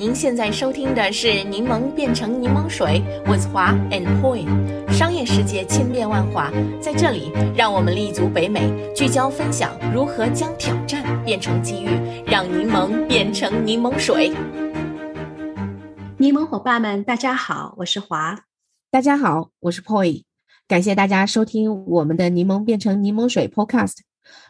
您现在收听的是《柠檬变成柠檬水》，with 华 and Poi。商业世界千变万化，在这里，让我们立足北美，聚焦分享如何将挑战变成机遇，让柠檬变成柠檬水。柠檬伙伴们，大家好，我是华。大家好，我是 Poi。感谢大家收听我们的《柠檬变成柠檬水》Podcast。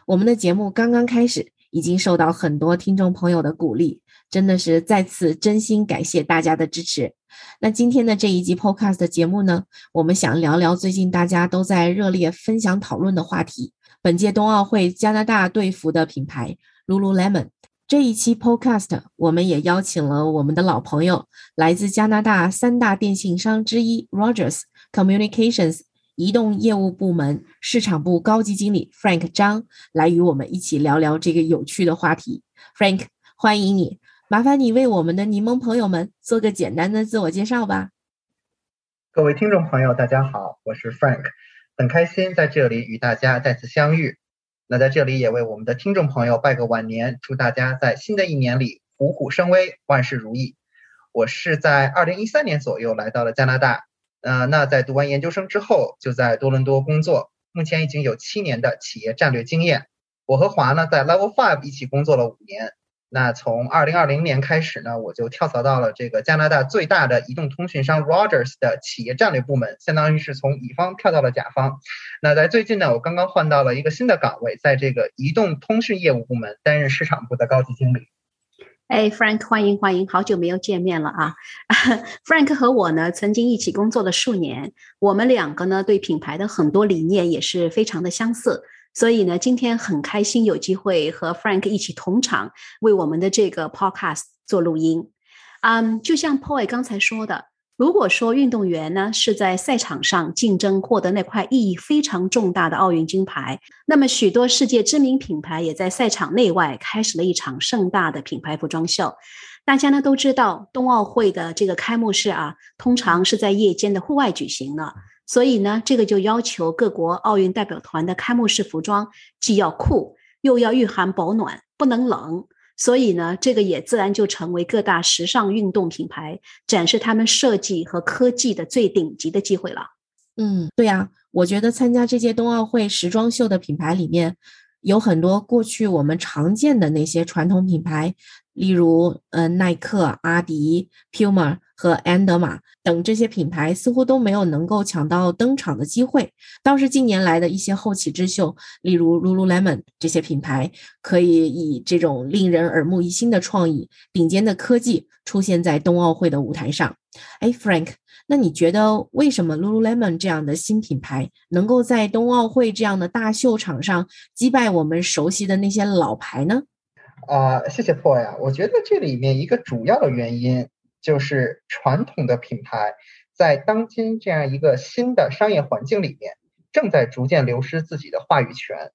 我们的节目刚刚开始，已经受到很多听众朋友的鼓励。真的是再次真心感谢大家的支持。那今天的这一集 Podcast 的节目呢，我们想聊聊最近大家都在热烈分享讨论的话题——本届冬奥会加拿大队服的品牌 Lululemon。这一期 Podcast 我们也邀请了我们的老朋友，来自加拿大三大电信商之一 Rogers Communications 移动业务部门市场部高级经理 Frank 张，来与我们一起聊聊这个有趣的话题。Frank，欢迎你。麻烦你为我们的柠檬朋友们做个简单的自我介绍吧。各位听众朋友，大家好，我是 Frank，很开心在这里与大家再次相遇。那在这里也为我们的听众朋友拜个晚年，祝大家在新的一年里虎虎生威，万事如意。我是在二零一三年左右来到了加拿大，呃，那在读完研究生之后就在多伦多工作，目前已经有七年的企业战略经验。我和华呢在 Level Five 一起工作了五年。那从二零二零年开始呢，我就跳槽到了这个加拿大最大的移动通讯商 Rogers 的企业战略部门，相当于是从乙方跳到了甲方。那在最近呢，我刚刚换到了一个新的岗位，在这个移动通讯业务部门担任市场部的高级经理。哎，Frank，欢迎欢迎，好久没有见面了啊！Frank 和我呢，曾经一起工作了数年，我们两个呢，对品牌的很多理念也是非常的相似。所以呢，今天很开心有机会和 Frank 一起同场为我们的这个 Podcast 做录音。嗯，就像 Paul 刚才说的，如果说运动员呢是在赛场上竞争获得那块意义非常重大的奥运金牌，那么许多世界知名品牌也在赛场内外开始了一场盛大的品牌服装秀。大家呢都知道，冬奥会的这个开幕式啊，通常是在夜间的户外举行的。所以呢，这个就要求各国奥运代表团的开幕式服装既要酷，又要御寒保暖，不能冷。所以呢，这个也自然就成为各大时尚运动品牌展示他们设计和科技的最顶级的机会了。嗯，对呀，我觉得参加这届冬奥会时装秀的品牌里面，有很多过去我们常见的那些传统品牌，例如呃耐克、阿迪、Puma。和安德玛等这些品牌似乎都没有能够抢到登场的机会，倒是近年来的一些后起之秀，例如 Lululemon 这些品牌，可以以这种令人耳目一新的创意、顶尖的科技出现在冬奥会的舞台上。哎，Frank，那你觉得为什么 Lululemon 这样的新品牌能够在冬奥会这样的大秀场上击败我们熟悉的那些老牌呢？啊，谢谢 Paul 呀，我觉得这里面一个主要的原因。就是传统的品牌在当今这样一个新的商业环境里面，正在逐渐流失自己的话语权。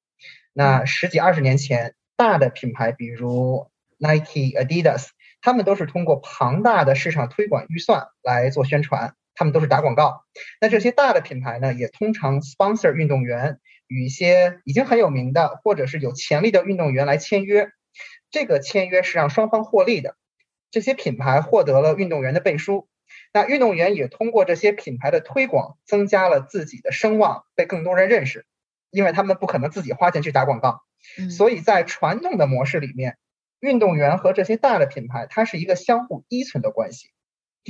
那十几二十年前，大的品牌比如 Nike、Adidas，他们都是通过庞大的市场推广预算来做宣传，他们都是打广告。那这些大的品牌呢，也通常 sponsor 运动员，与一些已经很有名的或者是有潜力的运动员来签约。这个签约是让双方获利的。这些品牌获得了运动员的背书，那运动员也通过这些品牌的推广，增加了自己的声望，被更多人认识。因为他们不可能自己花钱去打广告，所以在传统的模式里面，运动员和这些大的品牌，它是一个相互依存的关系。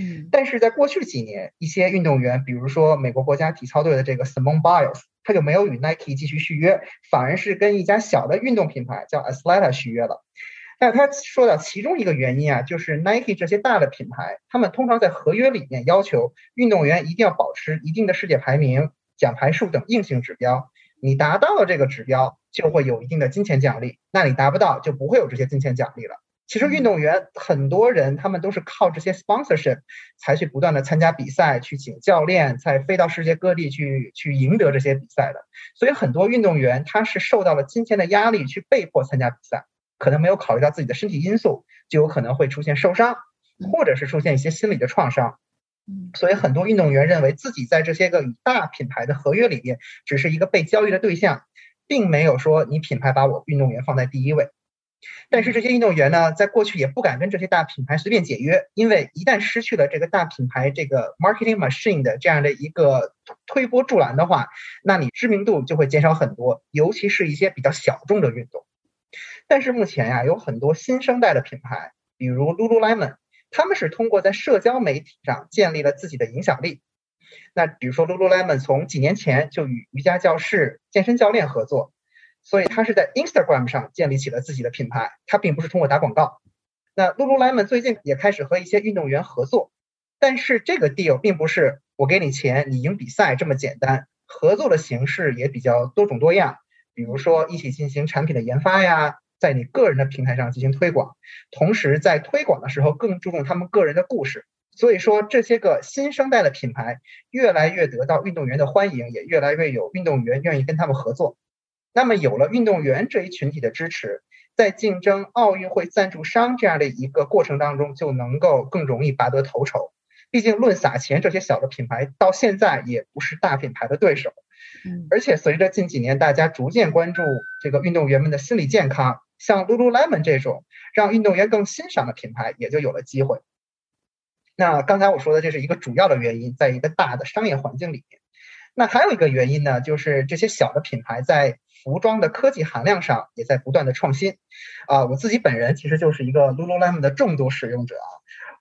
嗯，但是在过去几年，一些运动员，比如说美国国家体操队的这个 Simone Biles，他就没有与 Nike 继续续约，反而是跟一家小的运动品牌叫 Athleta 续约了。那他说的其中一个原因啊，就是 Nike 这些大的品牌，他们通常在合约里面要求运动员一定要保持一定的世界排名、奖牌数等硬性指标。你达到了这个指标，就会有一定的金钱奖励；那你达不到，就不会有这些金钱奖励了。其实运动员很多人，他们都是靠这些 sponsorship 才去不断的参加比赛，去请教练，才飞到世界各地去去赢得这些比赛的。所以很多运动员他是受到了金钱的压力，去被迫参加比赛。可能没有考虑到自己的身体因素，就有可能会出现受伤，或者是出现一些心理的创伤。所以很多运动员认为自己在这些个大品牌的合约里面，只是一个被交易的对象，并没有说你品牌把我运动员放在第一位。但是这些运动员呢，在过去也不敢跟这些大品牌随便解约，因为一旦失去了这个大品牌这个 marketing machine 的这样的一个推波助澜的话，那你知名度就会减少很多，尤其是一些比较小众的运动。但是目前呀，有很多新生代的品牌，比如 Lululemon，他们是通过在社交媒体上建立了自己的影响力。那比如说 Lululemon 从几年前就与瑜伽教室、健身教练合作。所以他是在 Instagram 上建立起了自己的品牌，他并不是通过打广告。那 Lululemon 最近也开始和一些运动员合作，但是这个 deal 并不是我给你钱你赢比赛这么简单，合作的形式也比较多种多样，比如说一起进行产品的研发呀，在你个人的平台上进行推广，同时在推广的时候更注重他们个人的故事。所以说这些个新生代的品牌越来越得到运动员的欢迎，也越来越有运动员愿意跟他们合作。那么有了运动员这一群体的支持，在竞争奥运会赞助商这样的一个过程当中，就能够更容易拔得头筹。毕竟论撒钱，这些小的品牌到现在也不是大品牌的对手。而且随着近几年大家逐渐关注这个运动员们的心理健康，像 Lululemon 这种让运动员更欣赏的品牌，也就有了机会。那刚才我说的这是一个主要的原因，在一个大的商业环境里面。那还有一个原因呢，就是这些小的品牌在服装的科技含量上也在不断的创新，啊，我自己本人其实就是一个 Lululemon 的重度使用者啊，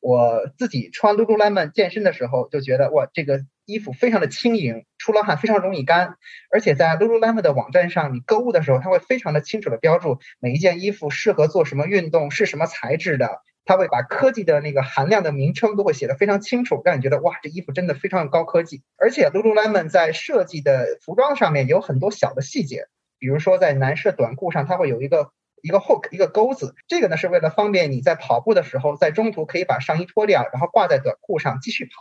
我自己穿 Lululemon 健身的时候就觉得哇，这个衣服非常的轻盈，出了汗非常容易干，而且在 Lululemon 的网站上，你购物的时候，它会非常的清楚的标注每一件衣服适合做什么运动，是什么材质的，它会把科技的那个含量的名称都会写的非常清楚，让你觉得哇，这衣服真的非常高科技，而且 Lululemon 在设计的服装上面有很多小的细节。比如说，在男士短裤上，它会有一个一个 hook 一个钩子，这个呢是为了方便你在跑步的时候，在中途可以把上衣脱掉，然后挂在短裤上继续跑。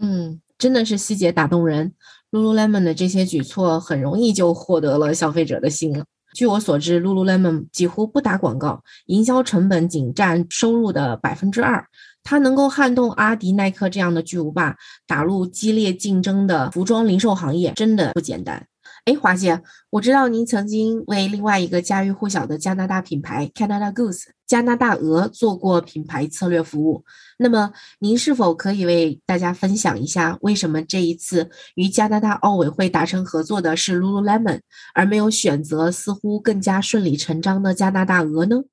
嗯，真的是细节打动人。Lululemon 的这些举措很容易就获得了消费者的心了。据我所知，Lululemon 几乎不打广告，营销成本仅占收入的百分之二。它能够撼动阿迪、耐克这样的巨无霸，打入激烈竞争的服装零售行业，真的不简单。哎，华姐，我知道您曾经为另外一个家喻户晓的加拿大品牌 Canada Goose 加拿大鹅做过品牌策略服务。那么，您是否可以为大家分享一下，为什么这一次与加拿大奥委会达成合作的是 Lululemon，而没有选择似乎更加顺理成章的加拿大鹅呢？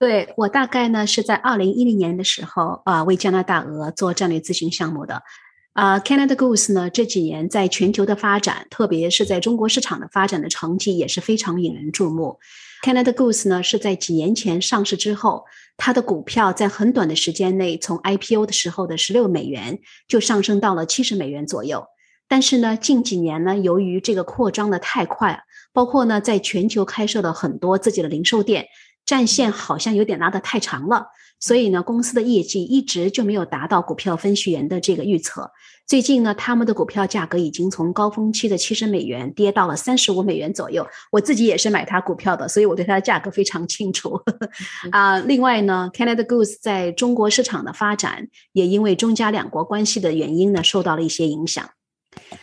对我大概呢是在二零一零年的时候啊，为加拿大鹅做战略咨询项目的。啊，Canada Goose 呢这几年在全球的发展，特别是在中国市场的发展的成绩也是非常引人注目。Canada Goose 呢是在几年前上市之后，它的股票在很短的时间内从 IPO 的时候的十六美元就上升到了七十美元左右。但是呢，近几年呢，由于这个扩张的太快，包括呢在全球开设了很多自己的零售店，战线好像有点拉得太长了。所以呢，公司的业绩一直就没有达到股票分析员的这个预测。最近呢，他们的股票价格已经从高峰期的七十美元跌到了三十五美元左右。我自己也是买它股票的，所以我对它的价格非常清楚。啊，另外呢，Canada Goose 在中国市场的发展也因为中加两国关系的原因呢，受到了一些影响。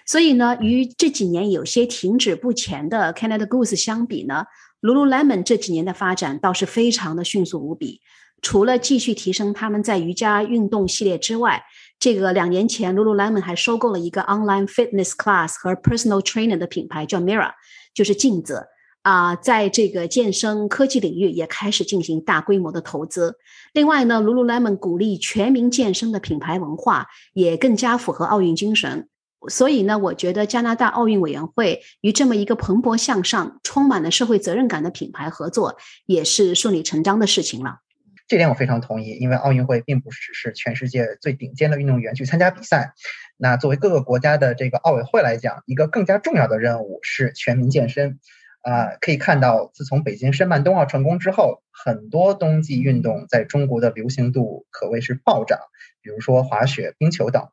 所以呢，与这几年有些停止不前的 Canada Goose 相比呢，Lululemon 这几年的发展倒是非常的迅速无比。除了继续提升他们在瑜伽运动系列之外，这个两年前，Lululemon 还收购了一个 online fitness class 和 personal trainer 的品牌，叫 Mirror，就是镜子啊，在这个健身科技领域也开始进行大规模的投资。另外呢，Lululemon 鼓励全民健身的品牌文化，也更加符合奥运精神。所以呢，我觉得加拿大奥运委员会与这么一个蓬勃向上、充满了社会责任感的品牌合作，也是顺理成章的事情了。这点我非常同意，因为奥运会并不只是全世界最顶尖的运动员去参加比赛。那作为各个国家的这个奥委会来讲，一个更加重要的任务是全民健身。啊，可以看到，自从北京申办冬奥成功之后，很多冬季运动在中国的流行度可谓是暴涨，比如说滑雪、冰球等。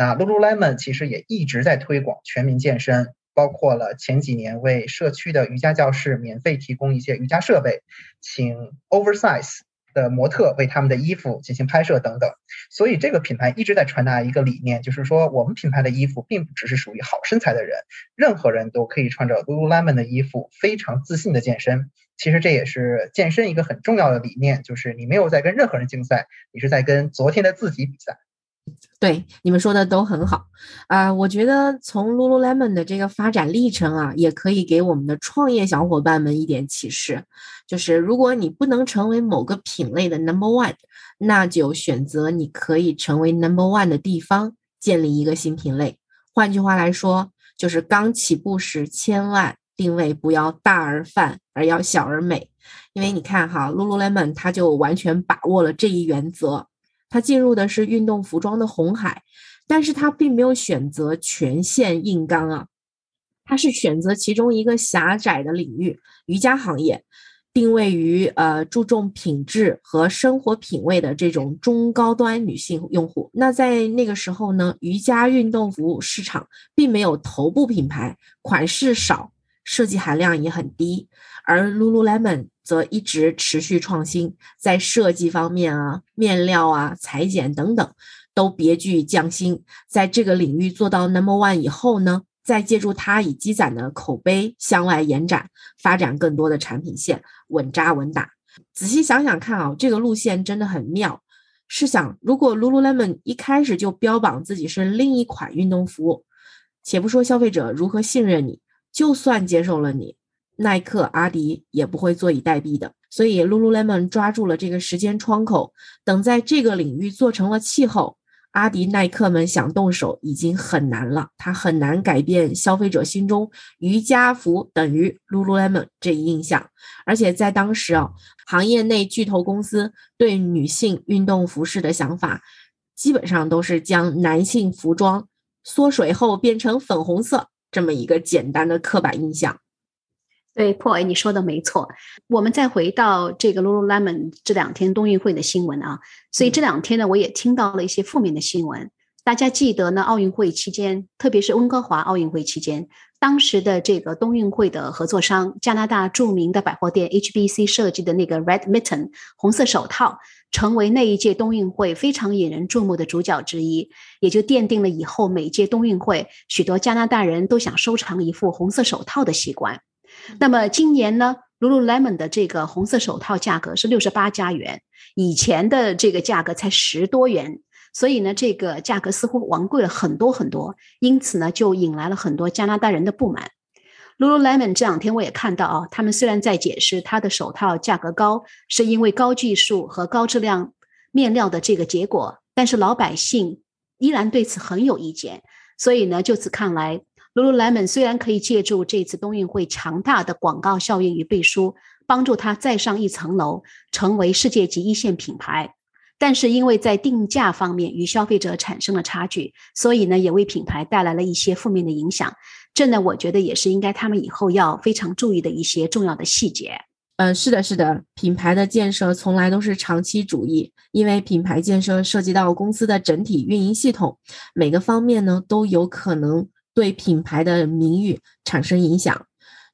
那 Lululemon 其实也一直在推广全民健身，包括了前几年为社区的瑜伽教室免费提供一些瑜伽设备，请 Oversize。的模特为他们的衣服进行拍摄等等，所以这个品牌一直在传达一个理念，就是说我们品牌的衣服并不只是属于好身材的人，任何人都可以穿着 Lululemon 的衣服非常自信的健身。其实这也是健身一个很重要的理念，就是你没有在跟任何人竞赛，你是在跟昨天的自己比赛。对，你们说的都很好啊！我觉得从 Lululemon 的这个发展历程啊，也可以给我们的创业小伙伴们一点启示，就是如果你不能成为某个品类的 Number One，那就选择你可以成为 Number One 的地方，建立一个新品类。换句话来说，就是刚起步时千万定位不要大而泛，而要小而美。因为你看哈，Lululemon 它就完全把握了这一原则。他进入的是运动服装的红海，但是他并没有选择全线硬刚啊，他是选择其中一个狭窄的领域——瑜伽行业，定位于呃注重品质和生活品味的这种中高端女性用户。那在那个时候呢，瑜伽运动服市场并没有头部品牌，款式少，设计含量也很低，而 Lululemon。则一直持续创新，在设计方面啊、面料啊、裁剪等等，都别具匠心。在这个领域做到 number one 以后呢，再借助它已积攒的口碑向外延展，发展更多的产品线，稳扎稳打。仔细想想看啊，这个路线真的很妙。试想，如果 Lululemon 一开始就标榜自己是另一款运动服，且不说消费者如何信任你，就算接受了你。耐克、阿迪也不会坐以待毙的，所以 Lululemon 抓住了这个时间窗口，等在这个领域做成了气候，阿迪、耐克们想动手已经很难了。它很难改变消费者心中瑜伽服等于 Lululemon 这一印象。而且在当时啊，行业内巨头公司对女性运动服饰的想法，基本上都是将男性服装缩水后变成粉红色这么一个简单的刻板印象。对，Paul，你说的没错。我们再回到这个 Lululemon 这两天冬运会的新闻啊，所以这两天呢，我也听到了一些负面的新闻。大家记得呢，奥运会期间，特别是温哥华奥运会期间，当时的这个冬运会的合作商加拿大著名的百货店 HBC 设计的那个 Red Mitten 红色手套，成为那一届冬运会非常引人注目的主角之一，也就奠定了以后每届冬运会许多加拿大人都想收藏一副红色手套的习惯。那么今年呢，Lululemon 的这个红色手套价格是六十八加元，以前的这个价格才十多元，所以呢，这个价格似乎昂贵了很多很多，因此呢，就引来了很多加拿大人的不满。Lululemon 这两天我也看到啊，他们虽然在解释它的手套价格高是因为高技术和高质量面料的这个结果，但是老百姓依然对此很有意见，所以呢，就此看来。Lululemon 虽然可以借助这次冬运会强大的广告效应与背书，帮助它再上一层楼，成为世界级一线品牌，但是因为在定价方面与消费者产生了差距，所以呢，也为品牌带来了一些负面的影响。这呢，我觉得也是应该他们以后要非常注意的一些重要的细节。嗯，是的，是的，品牌的建设从来都是长期主义，因为品牌建设涉及到公司的整体运营系统，每个方面呢都有可能。对品牌的名誉产生影响，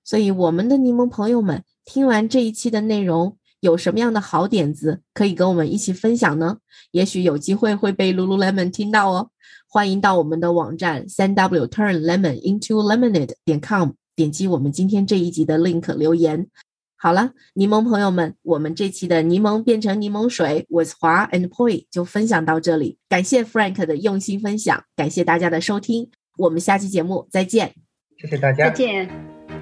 所以我们的柠檬朋友们听完这一期的内容，有什么样的好点子可以跟我们一起分享呢？也许有机会会被 Lululemon 听到哦。欢迎到我们的网站三 w turn lemon into lemonade 点 com，点击我们今天这一集的 link 留言。好了，柠檬朋友们，我们这期的柠檬变成柠檬水，with 华 and poi 就分享到这里。感谢 Frank 的用心分享，感谢大家的收听。我们下期节目再见，谢谢大家，再见，